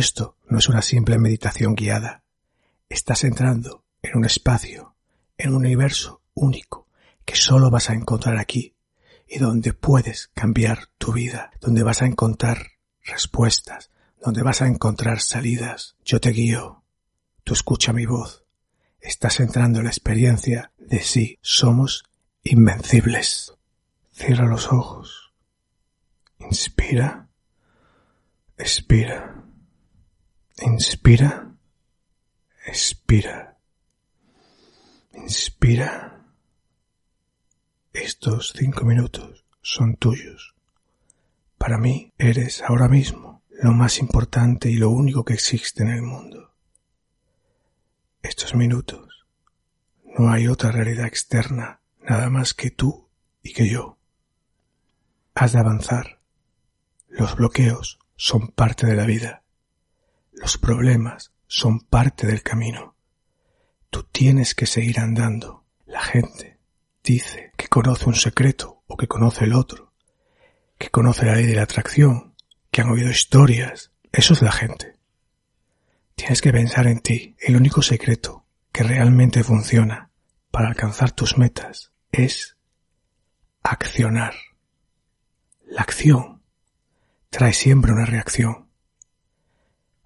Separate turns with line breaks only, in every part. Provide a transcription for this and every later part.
Esto no es una simple meditación guiada. Estás entrando en un espacio, en un universo único que solo vas a encontrar aquí y donde puedes cambiar tu vida, donde vas a encontrar respuestas, donde vas a encontrar salidas. Yo te guío, tú escucha mi voz. Estás entrando en la experiencia de sí, somos invencibles. Cierra los ojos. Inspira. Expira. Inspira. Expira. Inspira. Estos cinco minutos son tuyos. Para mí eres ahora mismo lo más importante y lo único que existe en el mundo. Estos minutos no hay otra realidad externa nada más que tú y que yo. Has de avanzar. Los bloqueos son parte de la vida. Los problemas son parte del camino. Tú tienes que seguir andando. La gente dice que conoce un secreto o que conoce el otro, que conoce la ley de la atracción, que han oído historias. Eso es la gente. Tienes que pensar en ti. El único secreto que realmente funciona para alcanzar tus metas es accionar. La acción trae siempre una reacción.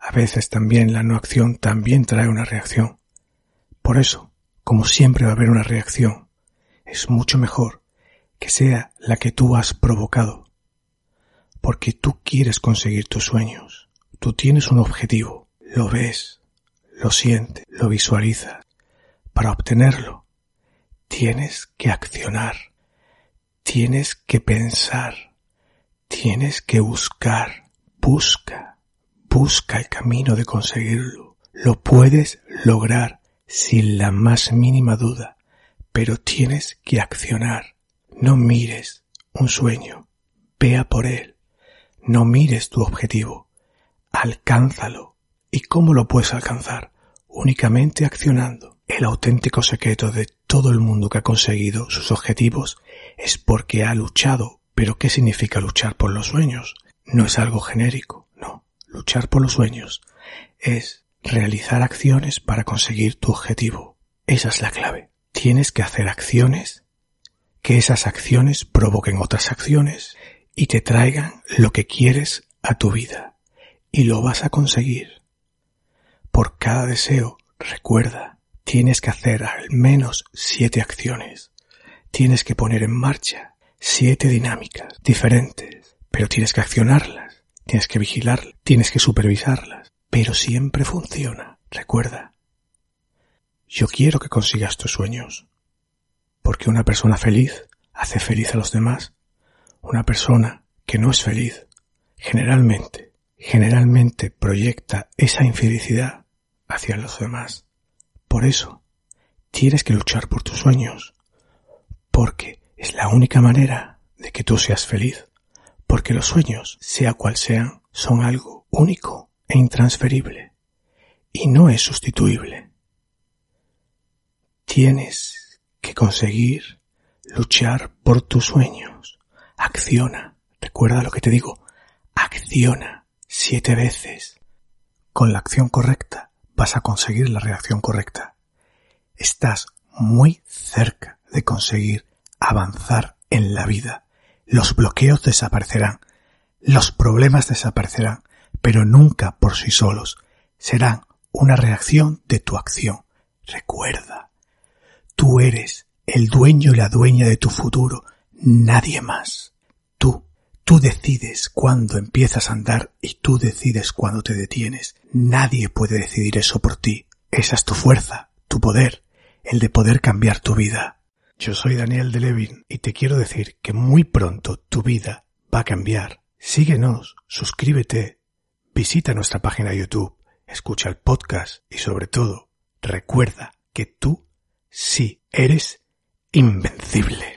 A veces también la no acción también trae una reacción. Por eso, como siempre va a haber una reacción, es mucho mejor que sea la que tú has provocado. Porque tú quieres conseguir tus sueños. Tú tienes un objetivo. Lo ves, lo sientes, lo visualizas. Para obtenerlo, tienes que accionar. Tienes que pensar. Tienes que buscar. Busca. Busca el camino de conseguirlo. Lo puedes lograr sin la más mínima duda pero tienes que accionar. No mires un sueño, vea por él. No mires tu objetivo, alcánzalo. ¿Y cómo lo puedes alcanzar? Únicamente accionando. El auténtico secreto de todo el mundo que ha conseguido sus objetivos es porque ha luchado. Pero ¿qué significa luchar por los sueños? No es algo genérico. Luchar por los sueños es realizar acciones para conseguir tu objetivo. Esa es la clave tienes que hacer acciones, que esas acciones provoquen otras acciones y te traigan lo que quieres a tu vida. Y lo vas a conseguir. Por cada deseo, recuerda, tienes que hacer al menos siete acciones. Tienes que poner en marcha siete dinámicas diferentes, pero tienes que accionarlas, tienes que vigilarlas, tienes que supervisarlas, pero siempre funciona. Recuerda, yo quiero que consigas tus sueños. Porque una persona feliz hace feliz a los demás. Una persona que no es feliz, generalmente, generalmente proyecta esa infelicidad hacia los demás. Por eso, tienes que luchar por tus sueños. Porque es la única manera de que tú seas feliz. Porque los sueños, sea cual sean, son algo único e intransferible. Y no es sustituible. Tienes que conseguir luchar por tus sueños. Acciona. Recuerda lo que te digo. Acciona siete veces. Con la acción correcta vas a conseguir la reacción correcta. Estás muy cerca de conseguir avanzar en la vida. Los bloqueos desaparecerán. Los problemas desaparecerán, pero nunca por sí solos. Serán una reacción de tu acción. Recuerda, Tú eres el dueño y la dueña de tu futuro, nadie más. Tú, tú decides cuándo empiezas a andar y tú decides cuándo te detienes. Nadie puede decidir eso por ti. Esa es tu fuerza, tu poder, el de poder cambiar tu vida. Yo soy Daniel de Levin y te quiero decir que muy pronto tu vida va a cambiar. Síguenos, suscríbete, visita nuestra página de YouTube, escucha el podcast y sobre todo, recuerda que tú Sí, eres invencible.